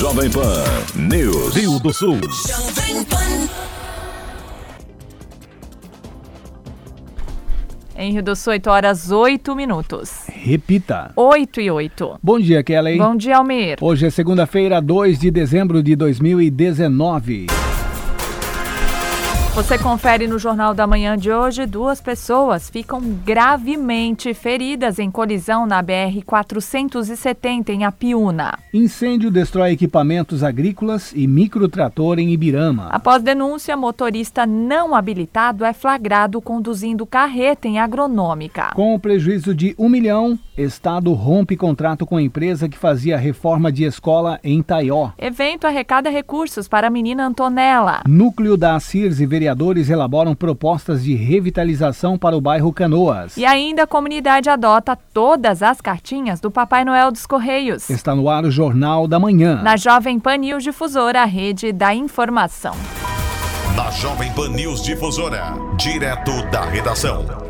Jovem Pan News. Rio do Sul. Em Rio do Sul, 8 horas 8 minutos. Repita. 8 e 8. Bom dia, Kelly. Bom dia, Almir. Hoje é segunda-feira, 2 de dezembro de 2019. Você confere no Jornal da Manhã de hoje: duas pessoas ficam gravemente feridas em colisão na BR-470 em Apiúna. Incêndio destrói equipamentos agrícolas e microtrator em Ibirama. Após denúncia, motorista não habilitado é flagrado conduzindo carreta em agronômica. Com o prejuízo de um milhão, Estado rompe contrato com a empresa que fazia reforma de escola em Taió. Evento arrecada recursos para a menina Antonella. Núcleo da CIRS e vereadores elaboram propostas de revitalização para o bairro Canoas. E ainda a comunidade adota todas as cartinhas do Papai Noel dos Correios. Está no ar o Jornal da Manhã. Na Jovem Pan News Difusora, a rede da informação. Na Jovem Pan News Difusora, direto da redação.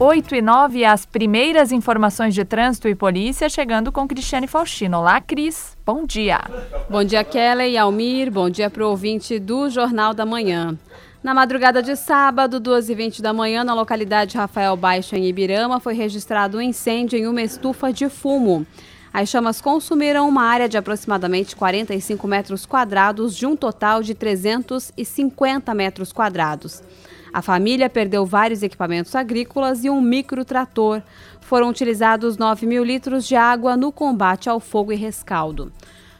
8 e 9, as primeiras informações de trânsito e polícia chegando com Cristiane Faustino. Olá, Cris. Bom dia. Bom dia, Kelly e Almir. Bom dia para o ouvinte do Jornal da Manhã. Na madrugada de sábado, 2h20 da manhã, na localidade Rafael Baixo, em Ibirama, foi registrado um incêndio em uma estufa de fumo. As chamas consumiram uma área de aproximadamente 45 metros quadrados, de um total de 350 metros quadrados. A família perdeu vários equipamentos agrícolas e um microtrator. Foram utilizados 9 mil litros de água no combate ao fogo e rescaldo.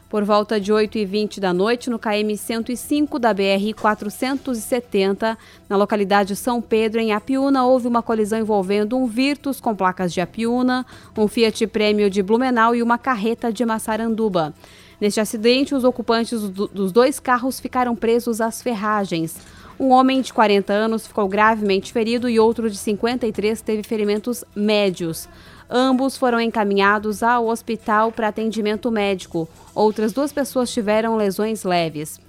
Por volta de 8h20 da noite, no KM 105 da BR 470, na localidade São Pedro, em Apiúna, houve uma colisão envolvendo um Virtus com placas de Apiúna, um Fiat Prêmio de Blumenau e uma carreta de Massaranduba. Neste acidente, os ocupantes dos dois carros ficaram presos às ferragens. Um homem de 40 anos ficou gravemente ferido e outro de 53 teve ferimentos médios. Ambos foram encaminhados ao hospital para atendimento médico. Outras duas pessoas tiveram lesões leves.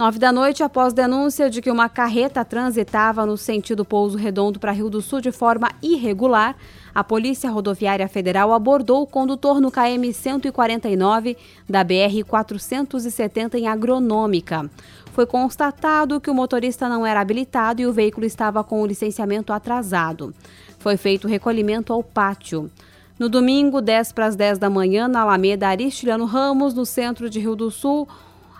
Nove da noite, após denúncia de que uma carreta transitava no sentido Pouso Redondo para Rio do Sul de forma irregular, a Polícia Rodoviária Federal abordou o condutor no KM 149 da BR 470 em Agronômica. Foi constatado que o motorista não era habilitado e o veículo estava com o licenciamento atrasado. Foi feito recolhimento ao pátio. No domingo, 10 para as 10 da manhã, na Alameda Aristiliano Ramos, no centro de Rio do Sul,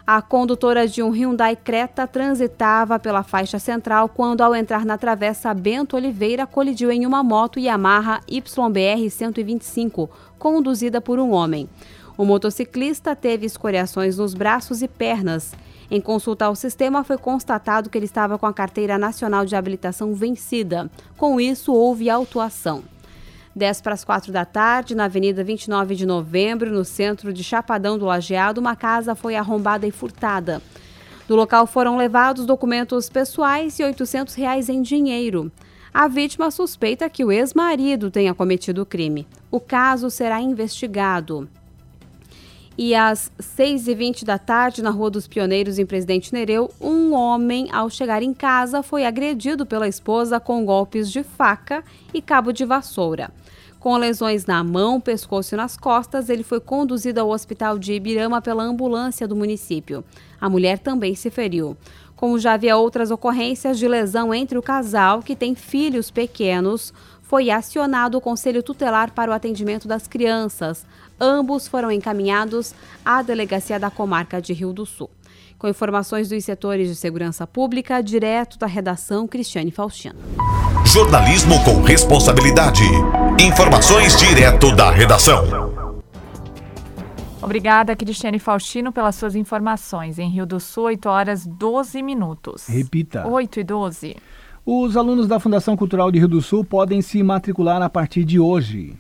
a condutora de um Hyundai Creta transitava pela faixa central quando, ao entrar na travessa Bento Oliveira, colidiu em uma moto Yamaha YBR 125, conduzida por um homem. O motociclista teve escoriações nos braços e pernas. Em consulta ao sistema, foi constatado que ele estava com a carteira nacional de habilitação vencida. Com isso, houve autuação. 10 para as 4 da tarde, na Avenida 29 de Novembro, no centro de Chapadão do Lajeado, uma casa foi arrombada e furtada. Do local foram levados documentos pessoais e 800 reais em dinheiro. A vítima suspeita que o ex-marido tenha cometido o crime. O caso será investigado. E às 6h20 da tarde, na Rua dos Pioneiros, em Presidente Nereu, um homem, ao chegar em casa, foi agredido pela esposa com golpes de faca e cabo de vassoura. Com lesões na mão, pescoço e nas costas, ele foi conduzido ao hospital de Ibirama pela ambulância do município. A mulher também se feriu. Como já havia outras ocorrências de lesão entre o casal, que tem filhos pequenos, foi acionado o Conselho Tutelar para o atendimento das crianças. Ambos foram encaminhados à delegacia da comarca de Rio do Sul. Com informações dos setores de segurança pública, direto da redação Cristiane Faustino. Jornalismo com responsabilidade. Informações direto da redação. Obrigada, Cristiane Faustino, pelas suas informações. Em Rio do Sul, 8 horas 12 minutos. Repita. 8 e 12. Os alunos da Fundação Cultural de Rio do Sul podem se matricular a partir de hoje.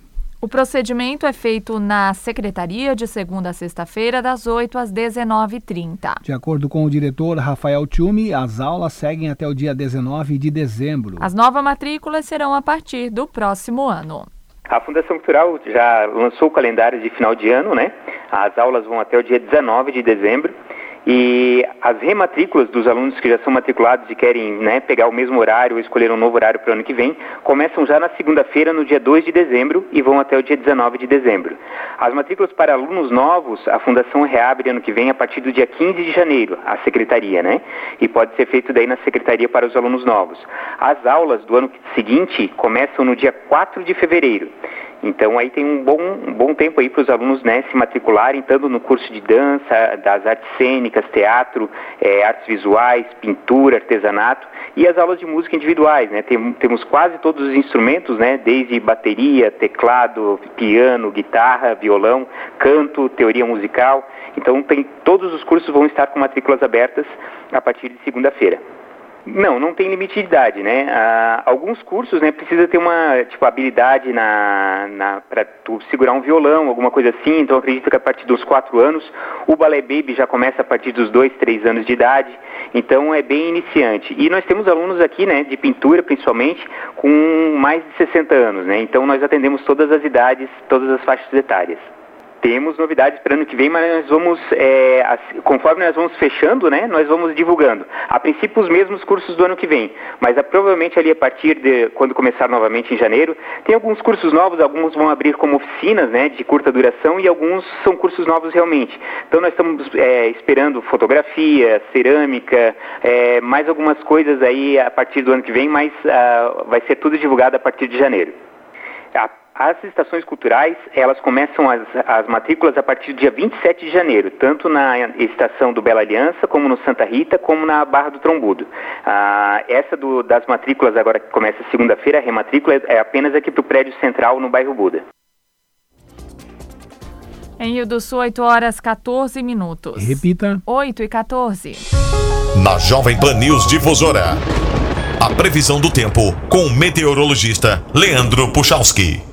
O procedimento é feito na secretaria de segunda a sexta-feira, das 8 às 19h30. De acordo com o diretor Rafael Tchumi, as aulas seguem até o dia 19 de dezembro. As novas matrículas serão a partir do próximo ano. A Fundação Cultural já lançou o calendário de final de ano, né? As aulas vão até o dia 19 de dezembro E as rematrículas dos alunos que já são matriculados e querem né, pegar o mesmo horário ou escolher um novo horário para o ano que vem, começam já na segunda-feira, no dia 2 de dezembro, e vão até o dia 19 de dezembro. As matrículas para alunos novos, a Fundação reabre ano que vem a partir do dia 15 de janeiro, a secretaria, né? E pode ser feito daí na secretaria para os alunos novos. As aulas do ano seguinte começam no dia 4 de fevereiro. Então aí tem um bom, um bom tempo aí para os alunos né, se matricularem, tanto no curso de dança, das artes cênicas, teatro, é, artes visuais, pintura, artesanato e as aulas de música individuais. Né? Tem, temos quase todos os instrumentos, né, desde bateria, teclado, piano, guitarra, violão, canto, teoria musical. Então tem, todos os cursos vão estar com matrículas abertas a partir de segunda-feira. Não, não tem limite de idade, né? Ah, alguns cursos, né, precisa ter uma, tipo, habilidade na, na para tu segurar um violão, alguma coisa assim, então acredito que a partir dos quatro anos, o Ballet Baby já começa a partir dos dois, três anos de idade, então é bem iniciante. E nós temos alunos aqui, né, de pintura principalmente, com mais de 60 anos, né, então nós atendemos todas as idades, todas as faixas etárias. Temos novidades para ano que vem, mas nós vamos, é, conforme nós vamos fechando, né, nós vamos divulgando. A princípio, os mesmos cursos do ano que vem, mas é, provavelmente ali a partir de quando começar novamente em janeiro, tem alguns cursos novos, alguns vão abrir como oficinas, né, de curta duração e alguns são cursos novos realmente. Então nós estamos é, esperando fotografia, cerâmica, é, mais algumas coisas aí a partir do ano que vem, mas uh, vai ser tudo divulgado a partir de janeiro. A as estações culturais, elas começam as, as, matrículas a partir do dia 27 de janeiro, tanto na estação do Bela Aliança, como no Santa Rita, como na Barra do Trombudo. Ah, essa do, das matrículas agora que começa segunda-feira, a rematrícula é apenas aqui para o prédio central no bairro Buda. Em Rio do Sul, 8 horas 14 minutos. Repita. 8 e 14. Na Jovem Pan News Difusora. A previsão do tempo com o meteorologista Leandro Puchalski.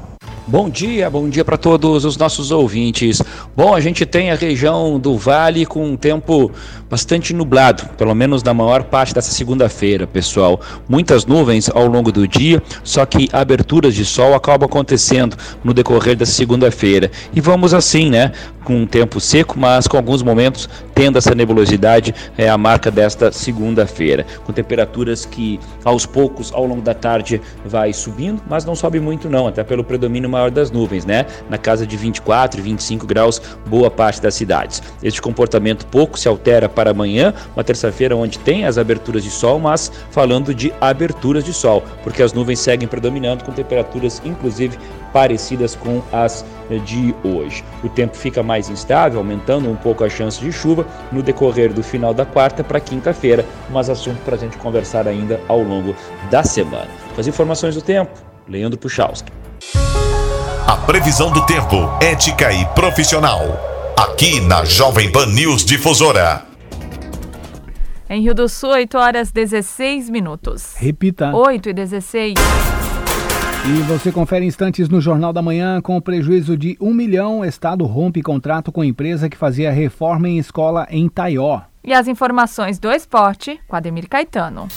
Bom dia, bom dia para todos os nossos ouvintes. Bom, a gente tem a região do Vale com um tempo bastante nublado, pelo menos na maior parte dessa segunda-feira, pessoal. Muitas nuvens ao longo do dia, só que aberturas de sol acabam acontecendo no decorrer dessa segunda-feira. E vamos assim, né? Com um tempo seco, mas com alguns momentos tendo essa nebulosidade, é a marca desta segunda-feira. Com temperaturas que aos poucos, ao longo da tarde, vai subindo, mas não sobe muito não, até pelo predomínio maior das nuvens, né? Na casa de 24, 25 graus, boa parte das cidades. Este comportamento pouco se altera para amanhã, uma terça-feira onde tem as aberturas de sol, mas falando de aberturas de sol, porque as nuvens seguem predominando com temperaturas inclusive parecidas com as de hoje. O tempo fica mais instável, aumentando um pouco a chance de chuva no decorrer do final da quarta para quinta-feira, mas assunto para a gente conversar ainda ao longo da semana. Com as informações do tempo, Leandro Puchalski. A previsão do tempo, ética e profissional. Aqui na Jovem Pan News Difusora. Em Rio do Sul, 8 horas 16 minutos. Repita. 8 e 16. E você confere instantes no Jornal da Manhã com prejuízo de um milhão. Estado rompe contrato com empresa que fazia reforma em escola em Taió. E as informações do esporte com Ademir Caetano.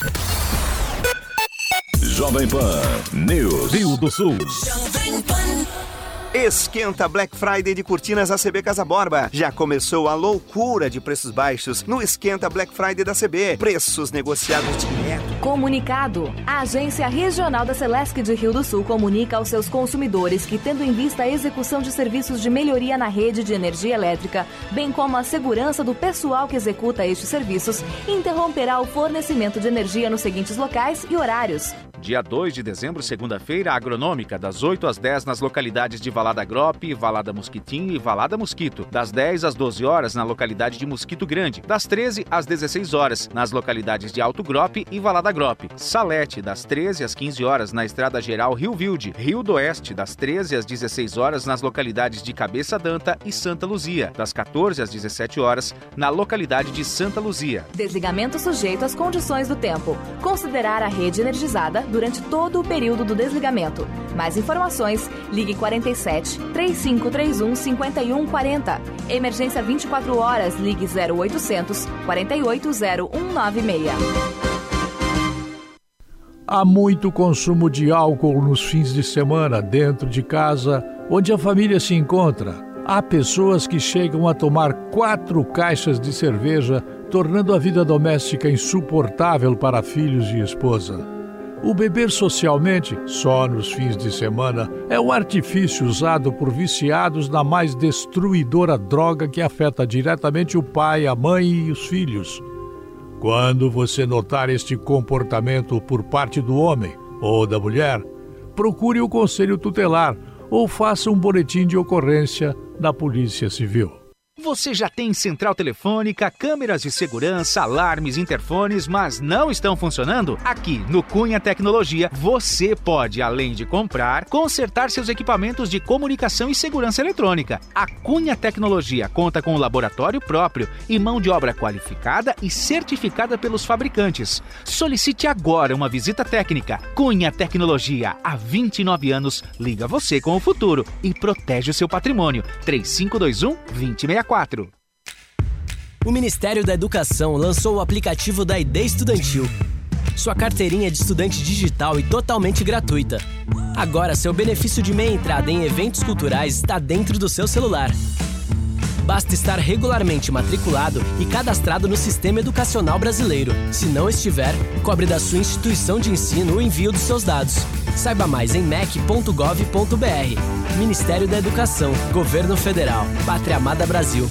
Jovem Pan News. Rio do Sul. Jovem Pan. Esquenta Black Friday de Cortinas ACB Casa Borba. Já começou a loucura de preços baixos no Esquenta Black Friday da CB. Preços negociados direto. Comunicado. A Agência Regional da Celesc de Rio do Sul comunica aos seus consumidores que, tendo em vista a execução de serviços de melhoria na rede de energia elétrica, bem como a segurança do pessoal que executa estes serviços, interromperá o fornecimento de energia nos seguintes locais e horários. Dia 2 de dezembro, segunda-feira, agronômica, das 8 às 10 nas localidades de Valada Grope, Valada Mosquitinho e Valada Mosquito. Das 10 às 12 horas na localidade de Mosquito Grande. Das 13 às 16 horas nas localidades de Alto Grope e Valada Grope. Salete, das 13 às 15 horas na Estrada Geral Rio Vilde. Rio do Oeste, das 13 às 16 horas nas localidades de Cabeça Danta e Santa Luzia. Das 14 às 17 horas na localidade de Santa Luzia. Desligamento sujeito às condições do tempo. Considerar a rede energizada durante todo o período do desligamento. Mais informações, ligue 47 3531 5140. Emergência 24 horas, ligue 0800 480196. Há muito consumo de álcool nos fins de semana dentro de casa, onde a família se encontra Há pessoas que chegam a tomar quatro caixas de cerveja, tornando a vida doméstica insuportável para filhos e esposa. O beber socialmente, só nos fins de semana, é um artifício usado por viciados na mais destruidora droga que afeta diretamente o pai, a mãe e os filhos. Quando você notar este comportamento por parte do homem ou da mulher, procure o conselho tutelar ou faça um boletim de ocorrência da Polícia Civil. Você já tem central telefônica, câmeras de segurança, alarmes, interfones, mas não estão funcionando? Aqui no Cunha Tecnologia, você pode, além de comprar, consertar seus equipamentos de comunicação e segurança eletrônica. A Cunha Tecnologia conta com um laboratório próprio e mão de obra qualificada e certificada pelos fabricantes. Solicite agora uma visita técnica. Cunha Tecnologia, há 29 anos, liga você com o futuro e protege o seu patrimônio. 3521 2064 o Ministério da Educação lançou o aplicativo da ID Estudantil. Sua carteirinha de estudante digital e totalmente gratuita. Agora, seu benefício de meia entrada em eventos culturais está dentro do seu celular. Basta estar regularmente matriculado e cadastrado no Sistema Educacional Brasileiro. Se não estiver, cobre da sua instituição de ensino o envio dos seus dados. Saiba mais em mec.gov.br. Ministério da Educação, Governo Federal, Pátria Amada Brasil.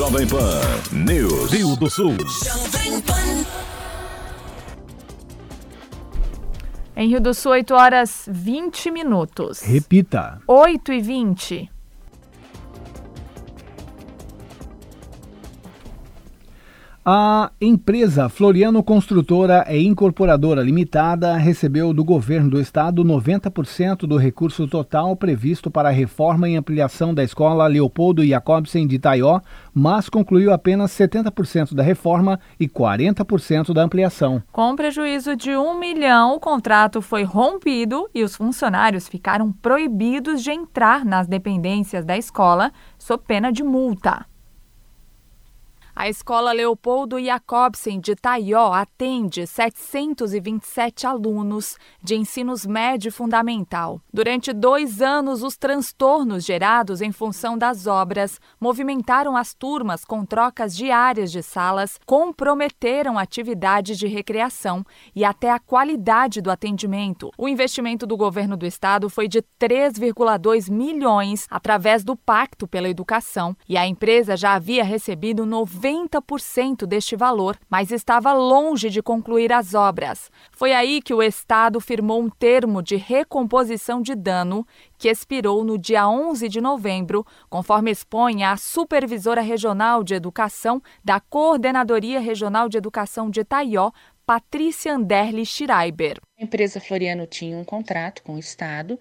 Jovem Pan News. Rio do Sul. Em Rio do Sul, 8 horas 20 minutos. Repita. 8 e 20. A empresa Floriano Construtora e Incorporadora Limitada recebeu do governo do estado 90% do recurso total previsto para a reforma e ampliação da escola Leopoldo Jacobsen de Itaió, mas concluiu apenas 70% da reforma e 40% da ampliação. Com prejuízo de um milhão, o contrato foi rompido e os funcionários ficaram proibidos de entrar nas dependências da escola sob pena de multa. A Escola Leopoldo Jacobsen de Taió atende 727 alunos de ensinos médio fundamental. Durante dois anos, os transtornos gerados em função das obras movimentaram as turmas com trocas diárias de salas, comprometeram atividades de recreação e até a qualidade do atendimento. O investimento do governo do estado foi de 3,2 milhões através do Pacto pela Educação e a empresa já havia recebido 90 90% deste valor, mas estava longe de concluir as obras. Foi aí que o Estado firmou um termo de recomposição de dano que expirou no dia 11 de novembro, conforme expõe a supervisora regional de educação da Coordenadoria Regional de Educação de Taió, Patrícia Anderle Schreiber. A empresa Floriano tinha um contrato com o Estado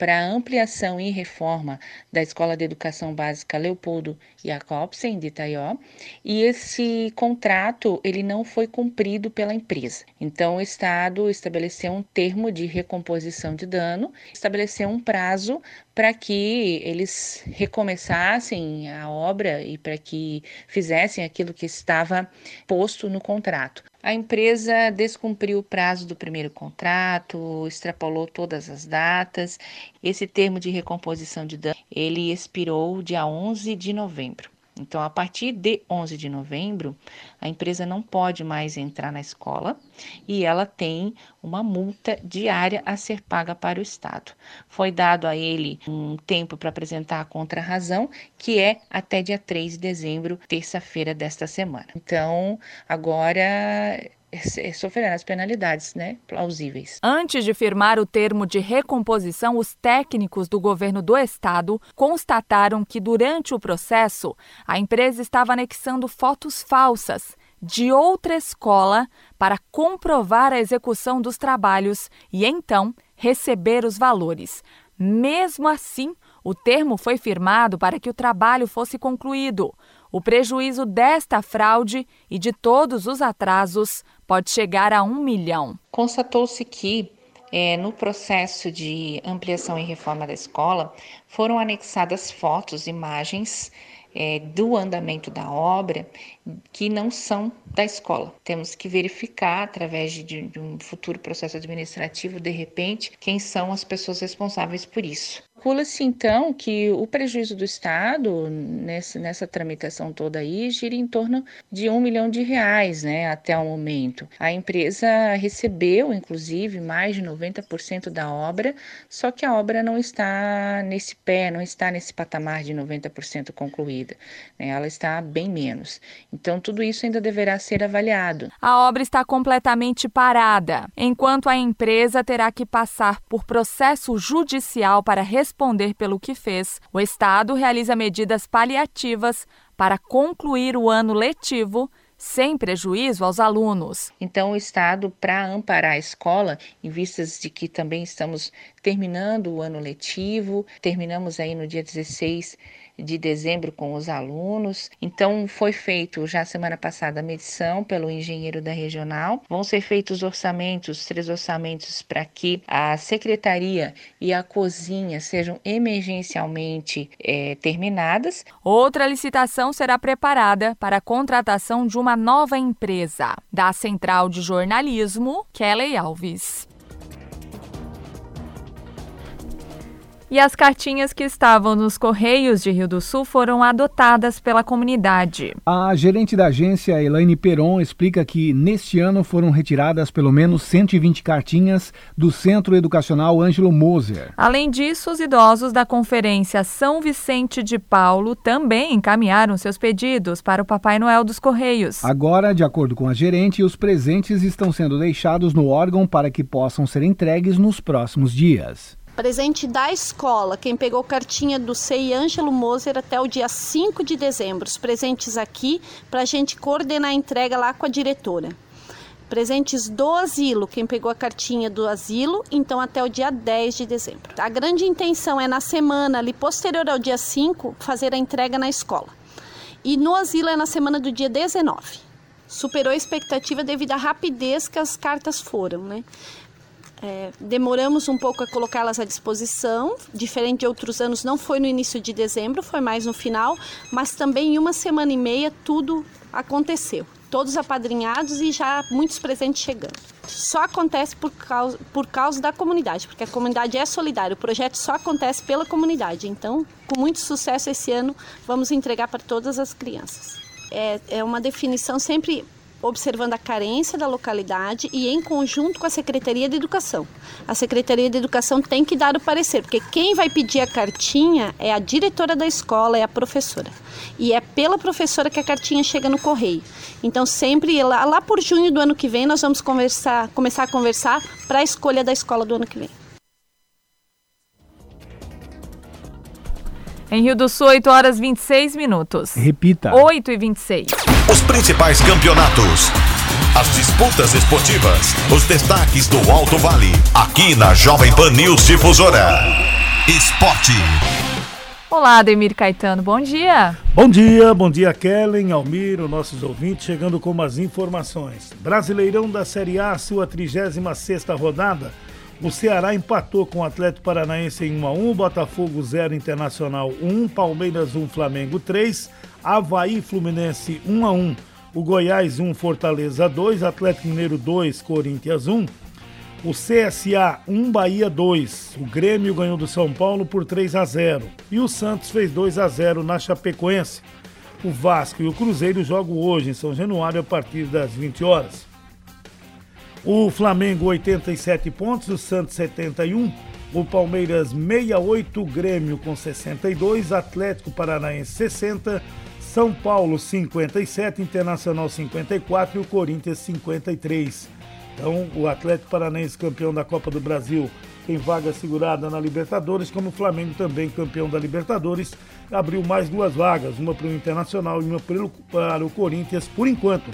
para a ampliação e reforma da Escola de Educação Básica Leopoldo Jacobsen de Itaió, e esse contrato ele não foi cumprido pela empresa. Então o Estado estabeleceu um termo de recomposição de dano, estabeleceu um prazo para que eles recomeçassem a obra e para que fizessem aquilo que estava posto no contrato. A empresa descumpriu o prazo do primeiro contrato, extrapolou todas as datas. Esse termo de recomposição de dano, ele expirou dia 11 de novembro. Então, a partir de 11 de novembro, a empresa não pode mais entrar na escola e ela tem uma multa diária a ser paga para o Estado. Foi dado a ele um tempo para apresentar a contrarrazão, que é até dia 3 de dezembro, terça-feira desta semana. Então, agora sofrerá as penalidades né, plausíveis. Antes de firmar o termo de recomposição, os técnicos do governo do estado constataram que durante o processo a empresa estava anexando fotos falsas de outra escola para comprovar a execução dos trabalhos e então receber os valores. Mesmo assim, o termo foi firmado para que o trabalho fosse concluído. O prejuízo desta fraude e de todos os atrasos pode chegar a um milhão. Constatou-se que é, no processo de ampliação e reforma da escola, foram anexadas fotos, imagens é, do andamento da obra que não são da escola. Temos que verificar, através de, de um futuro processo administrativo, de repente, quem são as pessoas responsáveis por isso. Calcula-se então que o prejuízo do Estado nessa, tramitação toda aí gira em torno de um milhão de reais, né, até o momento. A empresa recebeu, inclusive, mais de 90% da obra, só que a obra não está nesse pé, não está nesse patamar de 90% concluída. Né, ela está bem menos. Então, tudo isso ainda deverá ser avaliado. A obra está completamente parada, enquanto a empresa terá que passar por processo judicial para responder pelo que fez. O Estado realiza medidas paliativas para concluir o ano letivo sem prejuízo aos alunos. Então, o Estado, para amparar a escola, em vistas de que também estamos terminando o ano letivo, terminamos aí no dia 16 de dezembro com os alunos. Então, foi feito já semana passada a medição pelo engenheiro da regional. Vão ser feitos orçamentos, três orçamentos, para que a secretaria e a cozinha sejam emergencialmente é, terminadas. Outra licitação será preparada para a contratação de uma nova empresa. Da Central de Jornalismo, Kelly Alves. E as cartinhas que estavam nos Correios de Rio do Sul foram adotadas pela comunidade. A gerente da agência, Elaine Peron, explica que neste ano foram retiradas pelo menos 120 cartinhas do Centro Educacional Ângelo Moser. Além disso, os idosos da Conferência São Vicente de Paulo também encaminharam seus pedidos para o Papai Noel dos Correios. Agora, de acordo com a gerente, os presentes estão sendo deixados no órgão para que possam ser entregues nos próximos dias. Presente da escola, quem pegou cartinha do CEI Ângelo Moser até o dia 5 de dezembro. Os presentes aqui para a gente coordenar a entrega lá com a diretora. Presentes do asilo, quem pegou a cartinha do asilo, então até o dia 10 de dezembro. A grande intenção é na semana ali posterior ao dia 5 fazer a entrega na escola. E no asilo é na semana do dia 19. Superou a expectativa devido à rapidez que as cartas foram, né? É, demoramos um pouco a colocá-las à disposição, diferente de outros anos, não foi no início de dezembro, foi mais no final, mas também em uma semana e meia tudo aconteceu. Todos apadrinhados e já muitos presentes chegando. Só acontece por causa, por causa da comunidade, porque a comunidade é solidária, o projeto só acontece pela comunidade. Então, com muito sucesso esse ano, vamos entregar para todas as crianças. É, é uma definição sempre observando a carência da localidade e em conjunto com a Secretaria de Educação. A Secretaria de Educação tem que dar o parecer, porque quem vai pedir a cartinha é a diretora da escola, é a professora. E é pela professora que a cartinha chega no correio. Então, sempre lá, lá por junho do ano que vem, nós vamos conversar, começar a conversar para a escolha da escola do ano que vem. Em Rio do Sul, 8 horas 26 minutos. Repita. 8 e 26. Os principais campeonatos. As disputas esportivas. Os destaques do Alto Vale. Aqui na Jovem Pan News Difusora. Esporte. Olá, Ademir Caetano, bom dia. Bom dia, bom dia, Kellen, Almir, nossos ouvintes, chegando com as informações. Brasileirão da Série A, sua 36 rodada. O Ceará empatou com o Atlético Paranaense em 1 a 1, Botafogo 0, Internacional 1, Palmeiras 1, Flamengo 3, Havaí Fluminense 1 a 1, o Goiás 1, Fortaleza 2, Atlético Mineiro 2, Corinthians 1, o CSA 1, Bahia 2, o Grêmio ganhou do São Paulo por 3 a 0 e o Santos fez 2 a 0 na Chapecoense. O Vasco e o Cruzeiro jogam hoje em São Januário a partir das 20 horas. O Flamengo 87 pontos, o Santos 71, o Palmeiras 68, Grêmio com 62, Atlético Paranaense 60, São Paulo 57, Internacional 54 e o Corinthians 53. Então, o Atlético Paranaense campeão da Copa do Brasil tem vaga segurada na Libertadores, como o Flamengo também campeão da Libertadores, abriu mais duas vagas, uma para o Internacional e uma para o Corinthians por enquanto.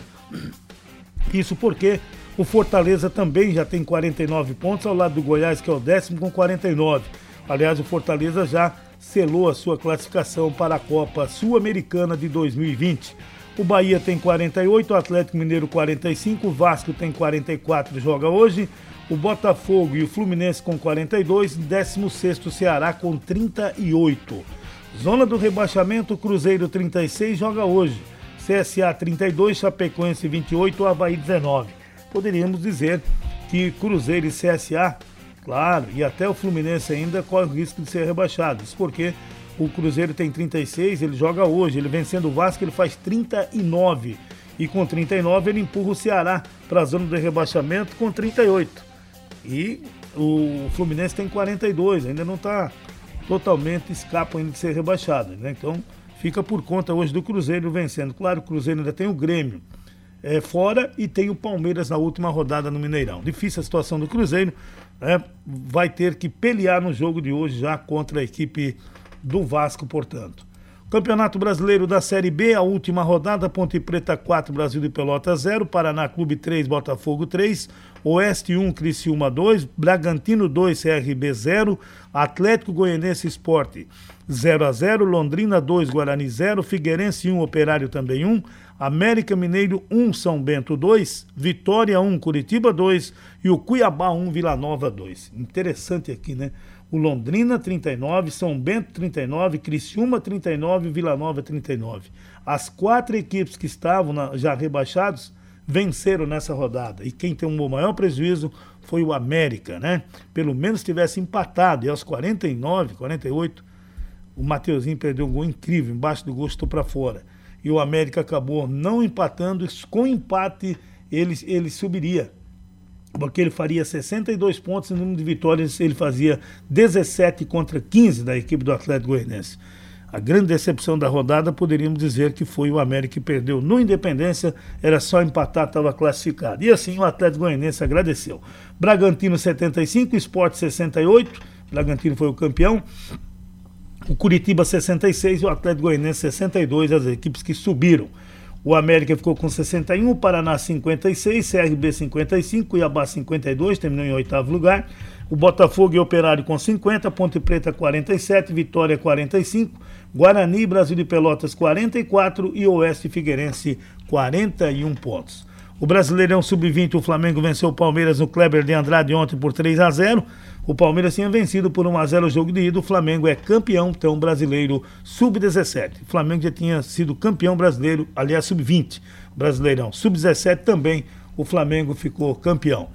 Isso porque o Fortaleza também já tem 49 pontos, ao lado do Goiás, que é o décimo, com 49. Aliás, o Fortaleza já selou a sua classificação para a Copa Sul-Americana de 2020. O Bahia tem 48, o Atlético Mineiro 45, o Vasco tem 44 joga hoje, o Botafogo e o Fluminense com 42, 16º Ceará com 38. Zona do rebaixamento, Cruzeiro 36 joga hoje, CSA 32, Chapecoense 28, Havaí 19. Poderíamos dizer que Cruzeiro e CSA, claro, e até o Fluminense ainda corre o risco de ser rebaixado. Isso porque o Cruzeiro tem 36, ele joga hoje. Ele vencendo o Vasco, ele faz 39. E com 39 ele empurra o Ceará para a zona de rebaixamento com 38. E o Fluminense tem 42, ainda não está totalmente escapa ainda de ser rebaixado. Né? Então fica por conta hoje do Cruzeiro vencendo. Claro, o Cruzeiro ainda tem o Grêmio é, fora e tem o Palmeiras na última rodada no Mineirão. Difícil a situação do Cruzeiro, né? vai ter que pelear no jogo de hoje já contra a equipe do Vasco, portanto. Campeonato Brasileiro da Série B, a última rodada, Ponte Preta 4, Brasil de Pelota 0, Paraná Clube 3, Botafogo 3, Oeste 1, Criciúma 2, Bragantino 2, CRB 0, Atlético Goianense Esporte 0 a 0, Londrina 2, Guarani 0, Figueirense 1, Operário também 1, América Mineiro 1, São Bento 2, Vitória 1, Curitiba 2 e o Cuiabá 1, Vila Nova 2. Interessante aqui, né? o Londrina 39, São Bento 39, Criciúma 39 e Vila Nova 39. As quatro equipes que estavam na, já rebaixados venceram nessa rodada. E quem tem um maior prejuízo foi o América, né? Pelo menos tivesse empatado. E aos 49, 48, o Mateuzinho perdeu um gol incrível, embaixo do gol estou para fora. E o América acabou não empatando, com empate ele, ele subiria porque ele faria 62 pontos no número de vitórias, ele fazia 17 contra 15 da equipe do Atlético Goianiense. A grande decepção da rodada poderíamos dizer que foi o América que perdeu no Independência, era só empatar, estava classificado. E assim o Atlético Goianiense agradeceu. Bragantino 75, Sport 68, Bragantino foi o campeão. O Curitiba 66 e o Atlético Goianiense 62, as equipes que subiram. O América ficou com 61, o Paraná 56, CRB 55, Cuiabá 52, terminou em oitavo lugar. O Botafogo e Operário com 50, Ponte Preta 47, Vitória 45, Guarani, Brasil de Pelotas 44 e Oeste Figueirense 41 pontos. O Brasileirão Sub-20, o Flamengo venceu o Palmeiras no Kleber de Andrade ontem por 3 a 0. O Palmeiras tinha vencido por 1 a 0 o jogo de ida. O Flamengo é campeão então brasileiro sub-17. O Flamengo já tinha sido campeão brasileiro, aliás, sub-20 brasileirão. Sub-17 também o Flamengo ficou campeão.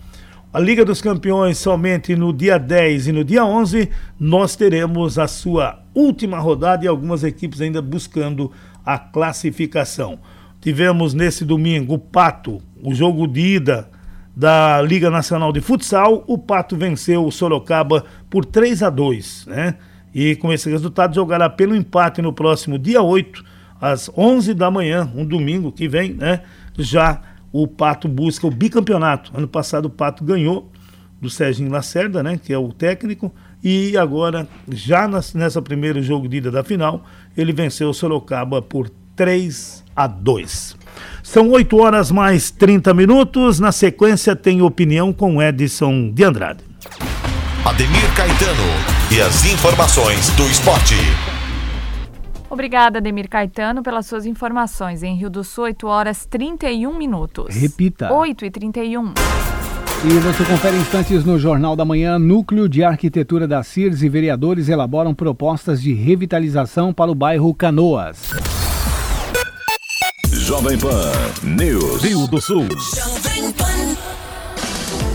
A Liga dos Campeões somente no dia 10 e no dia 11 nós teremos a sua última rodada e algumas equipes ainda buscando a classificação. Tivemos nesse domingo o Pato, o jogo de ida da Liga Nacional de Futsal, o Pato venceu o Sorocaba por 3 a 2, né? E com esse resultado jogará pelo empate no próximo dia 8, às 11 da manhã, um domingo que vem, né? Já o Pato busca o bicampeonato. Ano passado o Pato ganhou do Serginho Lacerda, né, que é o técnico, e agora já nessa primeiro jogo de ida da final, ele venceu o Sorocaba por 3 a 2. São 8 horas mais 30 minutos. Na sequência, tem opinião com Edson de Andrade. Ademir Caetano e as informações do esporte. Obrigada, Ademir Caetano, pelas suas informações. Em Rio do Sul, 8 horas 31 minutos. Repita. 8 e 31. E você confere instantes no Jornal da Manhã. Núcleo de Arquitetura da CIRS e vereadores elaboram propostas de revitalização para o bairro Canoas. Jovem Pan News. Rio do Sul.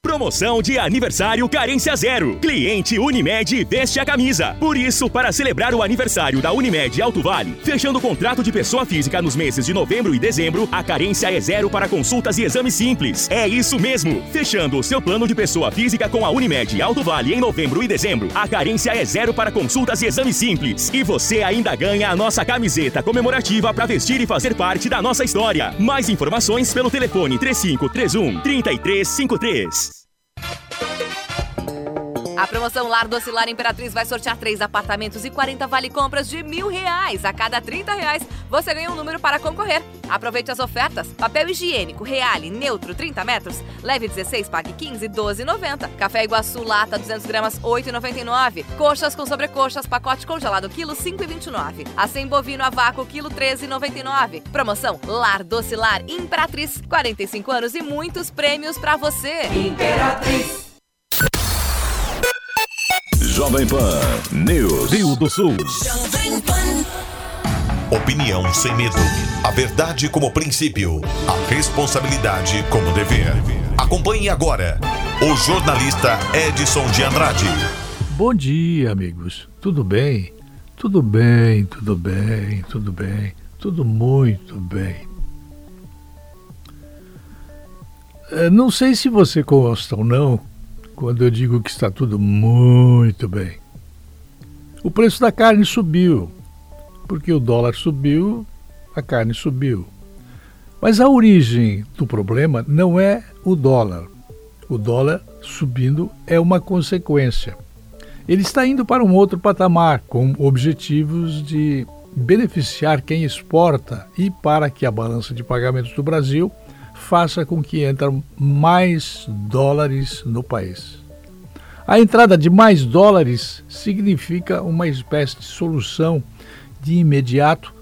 Promoção de aniversário Carência Zero. Cliente Unimed veste a camisa. Por isso, para celebrar o aniversário da Unimed Alto Vale, fechando o contrato de pessoa física nos meses de novembro e dezembro, a carência é zero para consultas e exames simples. É isso mesmo. Fechando o seu plano de pessoa física com a Unimed Alto Vale em novembro e dezembro, a carência é zero para consultas e exames simples. E você ainda ganha a nossa camiseta comemorativa para vestir e fazer parte da nossa história. Mais informações pelo telefone 3531 3353. A promoção Lar Docilar Imperatriz vai sortear três apartamentos e 40 vale compras de mil reais. A cada 30 reais, você ganha um número para concorrer. Aproveite as ofertas. Papel higiênico Reale Neutro 30 metros. Leve 16, pague 15, 12,90. Café Iguaçu Lata 200 gramas 8,99. Coxas com sobrecoxas, pacote congelado quilo 5,29. Acém bovino a vácuo quilo 13,99. Promoção Lar Docilar Imperatriz. 45 anos e muitos prêmios para você. Imperatriz. Jovem Pan News. Rio do Sul. Opinião sem medo. A verdade como princípio. A responsabilidade como dever. Acompanhe agora o jornalista Edson de Andrade. Bom dia, amigos. Tudo bem? Tudo bem, tudo bem, tudo bem. Tudo muito bem. É, não sei se você gosta ou não quando eu digo que está tudo muito bem. O preço da carne subiu, porque o dólar subiu, a carne subiu. Mas a origem do problema não é o dólar. O dólar subindo é uma consequência. Ele está indo para um outro patamar, com objetivos de beneficiar quem exporta e para que a balança de pagamentos do Brasil faça com que entrem mais dólares no país. A entrada de mais dólares significa uma espécie de solução de imediato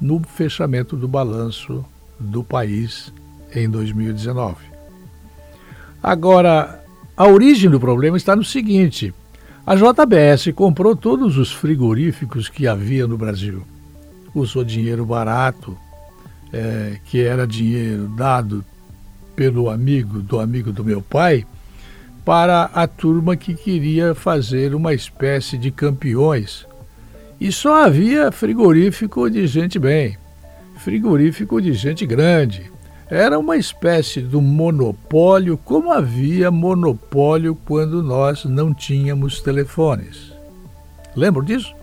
no fechamento do balanço do país em 2019. Agora, a origem do problema está no seguinte: a JBS comprou todos os frigoríficos que havia no Brasil. Usou dinheiro barato é, que era dinheiro dado pelo amigo do amigo do meu pai, para a turma que queria fazer uma espécie de campeões. E só havia frigorífico de gente bem, frigorífico de gente grande. Era uma espécie de monopólio, como havia monopólio quando nós não tínhamos telefones. Lembram disso?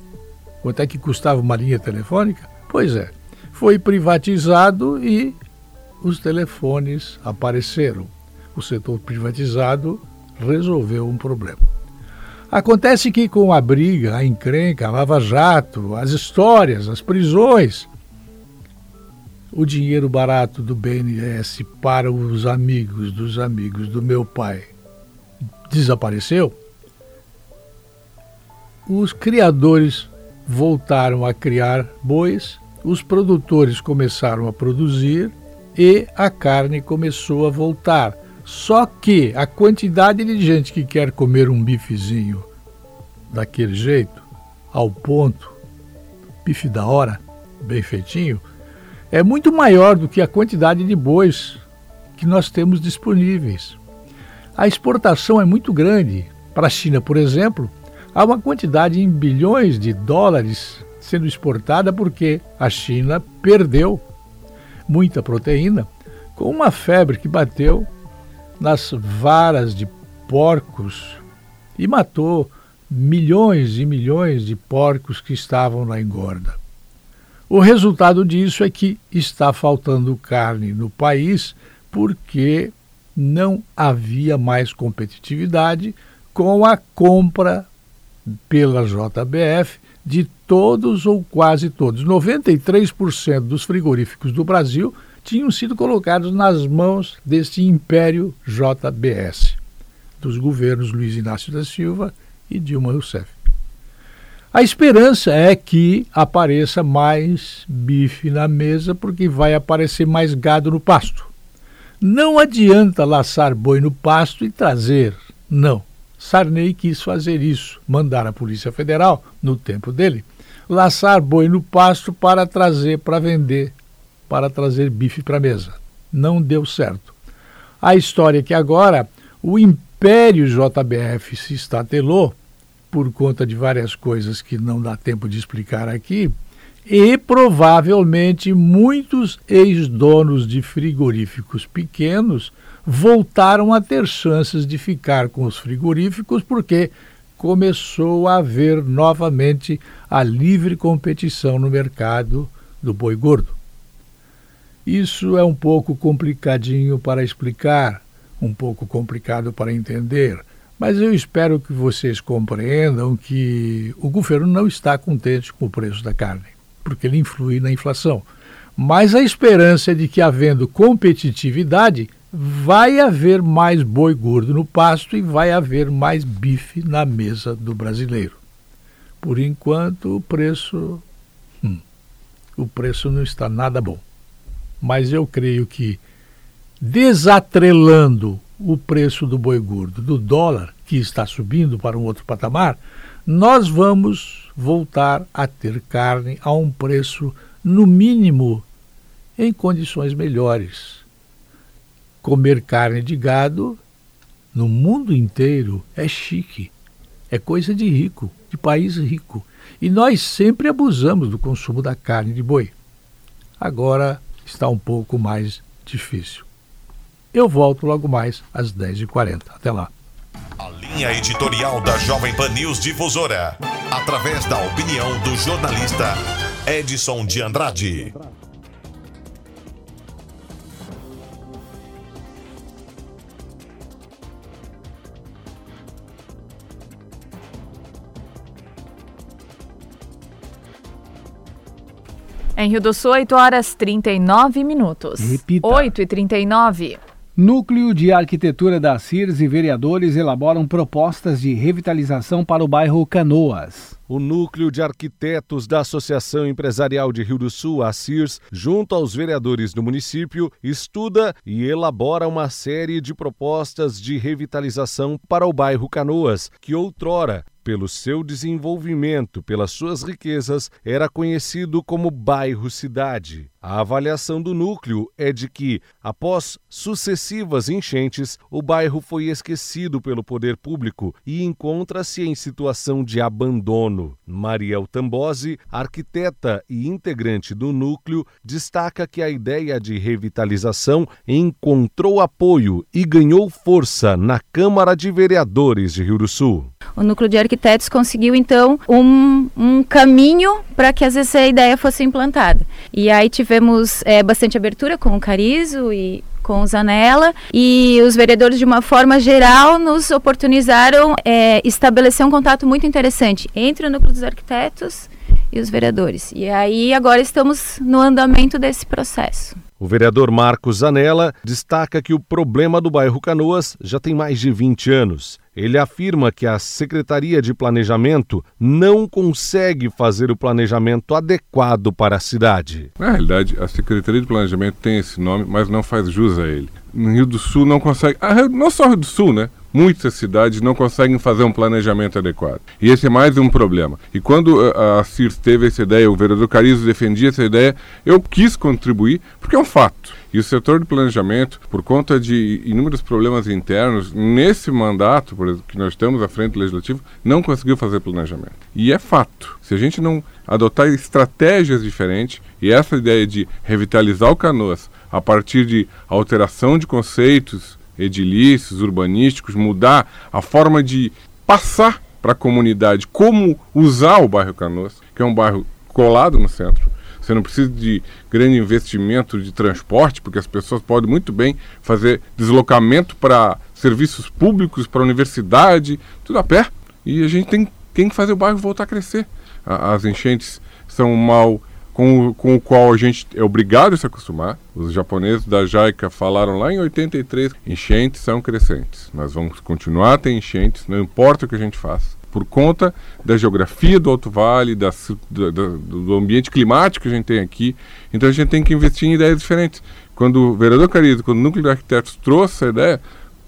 Quanto é que custava uma linha telefônica? Pois é, foi privatizado e os telefones apareceram. O setor privatizado resolveu um problema. Acontece que com a briga, a encrenca, a lava-jato, as histórias, as prisões, o dinheiro barato do BNS para os amigos dos amigos do meu pai desapareceu, os criadores voltaram a criar bois os produtores começaram a produzir e a carne começou a voltar. Só que a quantidade de gente que quer comer um bifezinho daquele jeito, ao ponto, bife da hora, bem feitinho, é muito maior do que a quantidade de bois que nós temos disponíveis. A exportação é muito grande. Para a China, por exemplo, há uma quantidade em bilhões de dólares sendo exportada porque a China perdeu muita proteína com uma febre que bateu nas varas de porcos e matou milhões e milhões de porcos que estavam na engorda. O resultado disso é que está faltando carne no país porque não havia mais competitividade com a compra pela JBF de todos ou quase todos. 93% dos frigoríficos do Brasil tinham sido colocados nas mãos deste império JBS, dos governos Luiz Inácio da Silva e Dilma Rousseff. A esperança é que apareça mais bife na mesa, porque vai aparecer mais gado no pasto. Não adianta laçar boi no pasto e trazer, não. Sarney quis fazer isso, mandar a Polícia Federal, no tempo dele, laçar boi no pasto para trazer para vender, para trazer bife para a mesa. Não deu certo. A história é que agora O império JBF se estatelou por conta de várias coisas que não dá tempo de explicar aqui, e provavelmente muitos ex-donos de frigoríficos pequenos voltaram a ter chances de ficar com os frigoríficos porque começou a haver novamente a livre competição no mercado do boi gordo. Isso é um pouco complicadinho para explicar, um pouco complicado para entender, mas eu espero que vocês compreendam que o governo não está contente com o preço da carne, porque ele influi na inflação. Mas a esperança é de que, havendo competitividade, vai haver mais boi gordo no pasto e vai haver mais bife na mesa do brasileiro. Por enquanto, o preço. Hum, o preço não está nada bom. Mas eu creio que, desatrelando o preço do boi gordo do dólar, que está subindo para um outro patamar, nós vamos voltar a ter carne a um preço, no mínimo, em condições melhores. Comer carne de gado no mundo inteiro é chique, é coisa de rico, de país rico. E nós sempre abusamos do consumo da carne de boi. Agora está um pouco mais difícil. Eu volto logo mais às 10h40. Até lá. A linha editorial da Jovem Pan News Difusora, através da opinião do jornalista Edson de Andrade. Em Rio do Sul, 8 horas 39 minutos. Repita. 8 e 39. Núcleo de Arquitetura da CIRS e vereadores elaboram propostas de revitalização para o bairro Canoas. O Núcleo de Arquitetos da Associação Empresarial de Rio do Sul, a CIRS, junto aos vereadores do município, estuda e elabora uma série de propostas de revitalização para o bairro Canoas, que outrora pelo seu desenvolvimento, pelas suas riquezas, era conhecido como bairro-cidade. A avaliação do núcleo é de que, após sucessivas enchentes, o bairro foi esquecido pelo poder público e encontra-se em situação de abandono. Mariel Tambosi, arquiteta e integrante do núcleo, destaca que a ideia de revitalização encontrou apoio e ganhou força na Câmara de Vereadores de Rio do Sul. O núcleo de arquitetos conseguiu então um, um caminho para que essa ideia fosse implantada. E aí tivemos é, bastante abertura com o Carizo e com o Zanella e os vereadores de uma forma geral nos oportunizaram é, estabelecer um contato muito interessante entre o núcleo dos arquitetos e os vereadores. E aí agora estamos no andamento desse processo. O vereador Marcos Zanella destaca que o problema do bairro Canoas já tem mais de 20 anos. Ele afirma que a Secretaria de Planejamento não consegue fazer o planejamento adequado para a cidade. Na realidade, a Secretaria de Planejamento tem esse nome, mas não faz jus a ele. No Rio do Sul não consegue. Ah, não só Rio do Sul, né? Muitas cidades não conseguem fazer um planejamento adequado. E esse é mais um problema. E quando a CIRS teve essa ideia, o vereador Carizo defendia essa ideia, eu quis contribuir, porque é um fato. E o setor de planejamento, por conta de inúmeros problemas internos, nesse mandato exemplo, que nós temos à frente do legislativo, não conseguiu fazer planejamento. E é fato. Se a gente não adotar estratégias diferentes, e essa ideia de revitalizar o Canoas a partir de alteração de conceitos, edilícios, urbanísticos, mudar a forma de passar para a comunidade como usar o bairro Canoas, que é um bairro colado no centro. Você não precisa de grande investimento de transporte, porque as pessoas podem muito bem fazer deslocamento para serviços públicos, para a universidade, tudo a pé. E a gente tem, tem que fazer o bairro voltar a crescer. As enchentes são mal com, com o qual a gente é obrigado a se acostumar. Os japoneses da JICA falaram lá em 83: enchentes são crescentes. Nós vamos continuar a ter enchentes, não importa o que a gente faça. Por conta da geografia do Alto Vale, da, do, do ambiente climático que a gente tem aqui. Então a gente tem que investir em ideias diferentes. Quando o vereador Carido, quando o Núcleo de Arquitetos trouxe essa ideia,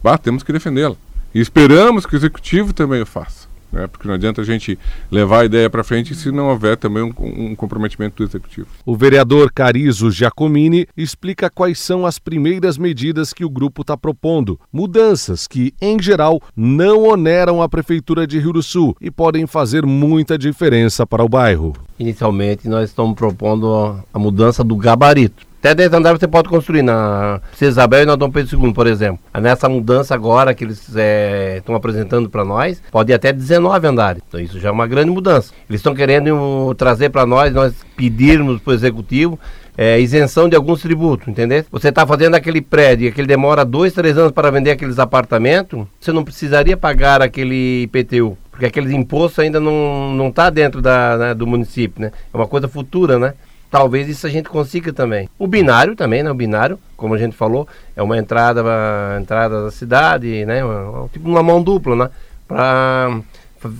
bah, temos que defendê-la. E esperamos que o Executivo também o faça. Né? Porque não adianta a gente levar a ideia para frente se não houver também um, um, comprometimento do executivo. O vereador Carizo Giacomini explica quais são as primeiras medidas que o grupo está propondo. Mudanças que, em geral, não oneram a Prefeitura de Rio do Sul e podem fazer muita diferença para o bairro. Inicialmente, nós estamos propondo a mudança do gabarito. Até 10 andares você pode construir na Princesa Isabel e na Dom Pedro II, por exemplo. Nessa mudança agora que eles estão é, apresentando para nós, pode ir até 19 andares. Então isso já é uma grande mudança. Eles estão querendo um, trazer para nós, nós pedirmos para o Executivo é, isenção de alguns tributos, entendeu? Você está fazendo aquele prédio que ele demora dois, três anos para vender aqueles apartamentos, você não precisaria pagar aquele IPTU, porque aqueles impostos ainda não não está dentro da, né, do município, né? É uma coisa futura, né? Talvez isso a gente consiga também. O binário também, né? O binário, como a gente falou, é uma entrada, uma entrada da cidade, né? Uma, tipo uma mão dupla, né? Para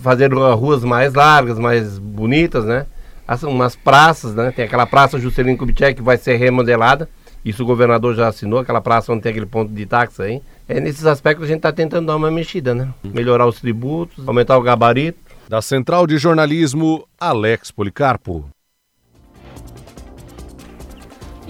fazer ruas mais largas, mais bonitas, né? As, umas praças, né? Tem aquela praça Juscelino Kubitschek que vai ser remodelada. Isso o governador já assinou, aquela praça onde tem aquele ponto de táxi aí. É nesses aspectos a gente está tentando dar uma mexida, né? Melhorar os tributos, aumentar o gabarito. Da Central de Jornalismo, Alex Policarpo.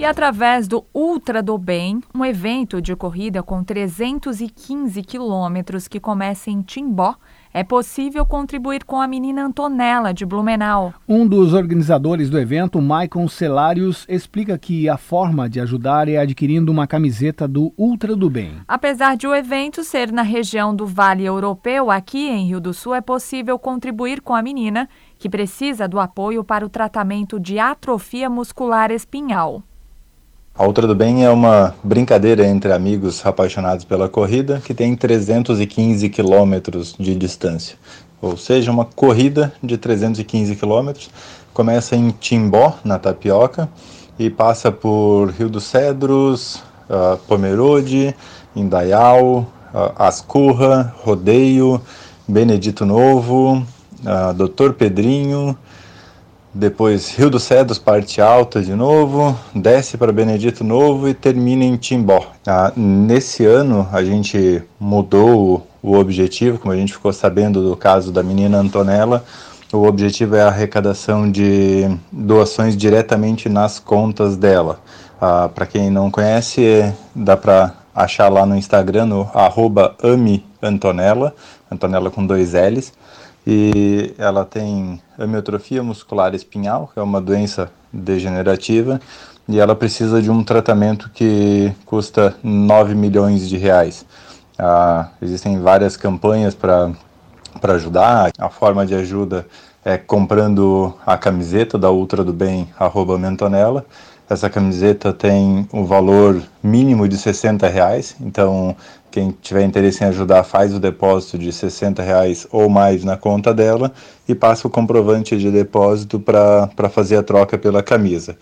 E através do Ultra do Bem, um evento de corrida com 315 quilômetros que começa em Timbó, é possível contribuir com a menina Antonella de Blumenau. Um dos organizadores do evento, Maicon Celários, explica que a forma de ajudar é adquirindo uma camiseta do Ultra do Bem. Apesar de o evento ser na região do Vale Europeu, aqui em Rio do Sul é possível contribuir com a menina que precisa do apoio para o tratamento de atrofia muscular espinhal. A Ultra do Bem é uma brincadeira entre amigos apaixonados pela corrida que tem 315 quilômetros de distância, ou seja, uma corrida de 315 quilômetros. Começa em Timbó, na Tapioca, e passa por Rio dos Cedros, uh, Pomerode, Indaial, uh, Ascurra, Rodeio, Benedito Novo, uh, Doutor Pedrinho, depois Rio dos Cedros, parte alta de novo, desce para Benedito Novo e termina em Timbó. Ah, nesse ano a gente mudou o objetivo, como a gente ficou sabendo do caso da menina Antonella, o objetivo é a arrecadação de doações diretamente nas contas dela. Ah, para quem não conhece, dá para achar lá no Instagram, no arroba ameantonella, Antonella com dois L's e ela tem amiotrofia muscular espinhal, que é uma doença degenerativa, e ela precisa de um tratamento que custa 9 milhões de reais. Ah, existem várias campanhas para ajudar. A forma de ajuda é comprando a camiseta da Ultra do Bem, arroba Mentonella. Essa camiseta tem um valor mínimo de 60 reais, então quem tiver interesse em ajudar faz o depósito de 60 reais ou mais na conta dela e passa o comprovante de depósito para fazer a troca pela camisa.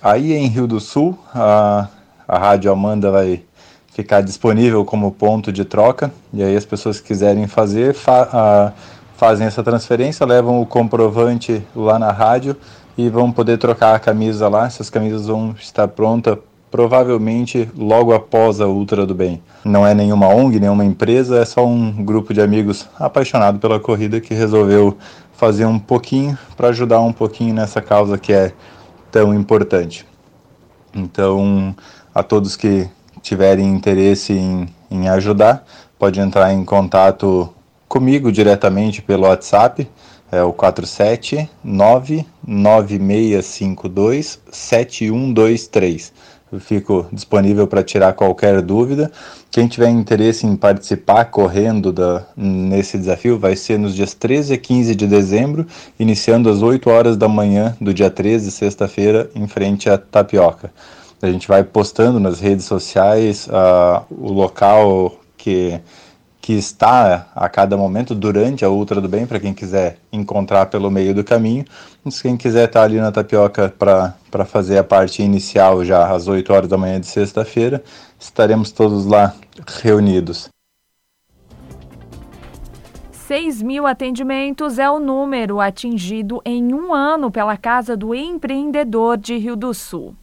Aí em Rio do Sul, a, a Rádio Amanda vai ficar disponível como ponto de troca e aí as pessoas que quiserem fazer fa, a, fazem essa transferência, levam o comprovante lá na rádio e vão poder trocar a camisa lá. Essas camisas vão estar prontas provavelmente logo após a Ultra do Bem. Não é nenhuma ONG, nenhuma empresa, é só um grupo de amigos apaixonado pela corrida que resolveu fazer um pouquinho para ajudar um pouquinho nessa causa que é tão importante. Então, a todos que tiverem interesse em, em ajudar, pode entrar em contato comigo diretamente pelo WhatsApp, é o 479 9652 7123 eu fico disponível para tirar qualquer dúvida. Quem tiver interesse em participar correndo da, nesse desafio vai ser nos dias 13 e 15 de dezembro, iniciando às 8 horas da manhã do dia 13, sexta-feira, em frente à Tapioca. A gente vai postando nas redes sociais uh, o local que que está a cada momento durante a Ultra do Bem, para quem quiser encontrar pelo meio do caminho. Mas quem quiser estar tá ali na Tapioca para fazer a parte inicial já às 8 horas da manhã de sexta-feira, estaremos todos lá reunidos. 6 mil atendimentos é o número atingido em um ano pela Casa do Empreendedor de Rio do Sul.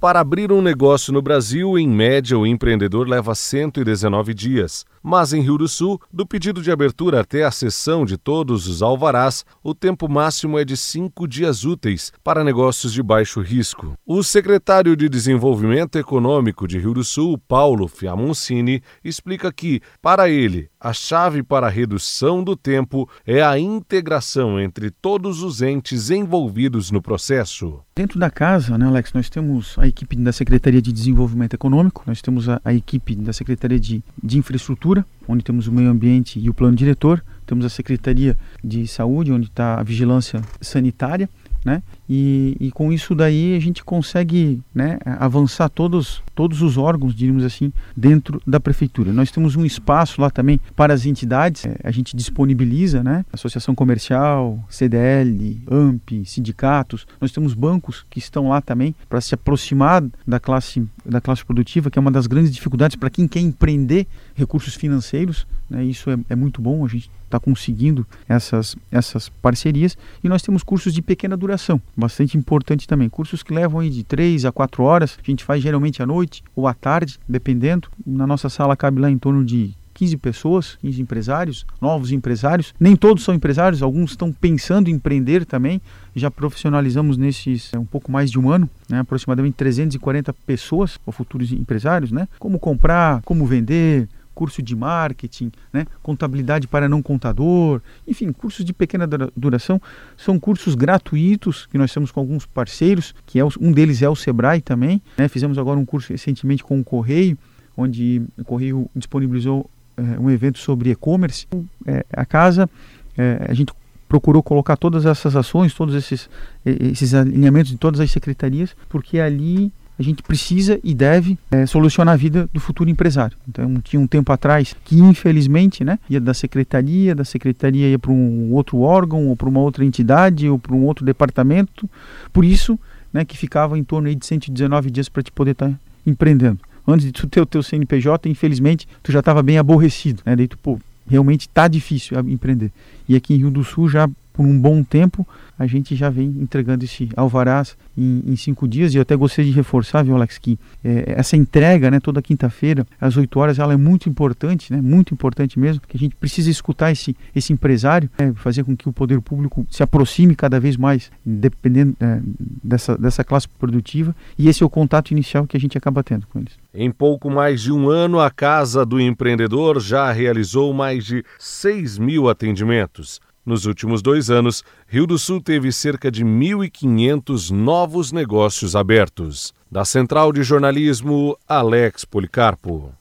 Para abrir um negócio no Brasil, em média, o empreendedor leva 119 dias. Mas em Rio do Sul, do pedido de abertura até a cessão de todos os alvarás, o tempo máximo é de cinco dias úteis para negócios de baixo risco. O secretário de Desenvolvimento Econômico de Rio do Sul, Paulo Fiamoncini, explica que, para ele, a chave para a redução do tempo é a integração entre todos os entes envolvidos no processo. Dentro da casa, né, Alex, nós temos a equipe da Secretaria de Desenvolvimento Econômico, nós temos a, a equipe da Secretaria de, de Infraestrutura, onde temos o meio ambiente e o plano diretor, temos a Secretaria de Saúde, onde está a vigilância sanitária, né? E, e, com isso daí a gente consegue né, avançar todos, todos os órgãos, diríamos assim, dentro da prefeitura. Nós temos um espaço lá também para as entidades, é, a gente disponibiliza, né, Associação Comercial, CDL, AMP, sindicatos, nós temos bancos que estão lá também para se aproximar da classe, da classe produtiva, que é uma das grandes dificuldades para quem quer empreender recursos financeiros, né, isso é, é muito bom, a gente está conseguindo essas, essas parcerias. E nós temos cursos de pequena duração bastante importante também. Cursos que levam aí de 3 a 4 horas, a gente faz geralmente à noite ou à tarde, dependendo. Na nossa sala cabe lá em torno de 15 pessoas, 15 empresários, novos empresários. Nem todos são empresários, alguns estão pensando em empreender também. Já profissionalizamos nesses é, um pouco mais de um ano, né, aproximadamente 340 pessoas, ou futuros empresários, né? Como comprar, como vender, curso de marketing, né? contabilidade para não contador, enfim, cursos de pequena duração. São cursos gratuitos que nós temos com alguns parceiros, que é um deles é o Sebrae também. Né? Fizemos agora um curso recentemente com o Correio, onde o Correio disponibilizou é, um evento sobre e-commerce. É, a casa, é, a gente procurou colocar todas essas ações, todos esses, esses alinhamentos de todas as secretarias, porque ali a gente precisa e deve é, solucionar a vida do futuro empresário. Então, tinha um tempo atrás que, infelizmente, né, ia da secretaria, da secretaria ia para um outro órgão, ou para uma outra entidade, ou para um outro departamento. Por isso, né, que ficava em torno aí de 119 dias para te poder estar tá empreendendo. Antes de tu ter o teu CNPJ, infelizmente, tu já estava bem aborrecido. Né? Daí tu, pô, realmente está difícil empreender. E aqui em Rio do Sul já por um bom tempo, a gente já vem entregando esse alvarás em, em cinco dias. E eu até gostaria de reforçar, viu, Alex, que é, essa entrega, né, toda quinta-feira, às 8 horas, ela é muito importante, né, muito importante mesmo, que a gente precisa escutar esse, esse empresário, né, fazer com que o poder público se aproxime cada vez mais, dependendo é, dessa, dessa classe produtiva. E esse é o contato inicial que a gente acaba tendo com eles. Em pouco mais de um ano, a Casa do Empreendedor já realizou mais de 6 mil atendimentos. Nos últimos dois anos, Rio do Sul teve cerca de 1.500 novos negócios abertos. Da Central de Jornalismo, Alex Policarpo.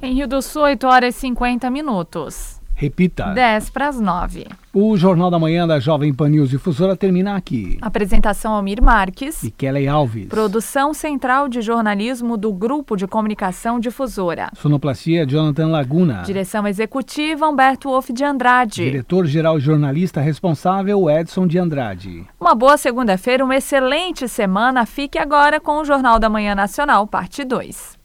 Em Rio do Sul, 8 horas e 50 minutos. Repita. 10 para as 9. O Jornal da Manhã da Jovem Pan News Difusora termina aqui. Apresentação Almir Marques. E Kelly Alves. Produção Central de Jornalismo do Grupo de Comunicação Difusora. Sonoplastia Jonathan Laguna. Direção Executiva Humberto Wolff de Andrade. Diretor-Geral Jornalista Responsável Edson de Andrade. Uma boa segunda-feira, uma excelente semana. Fique agora com o Jornal da Manhã Nacional, parte 2.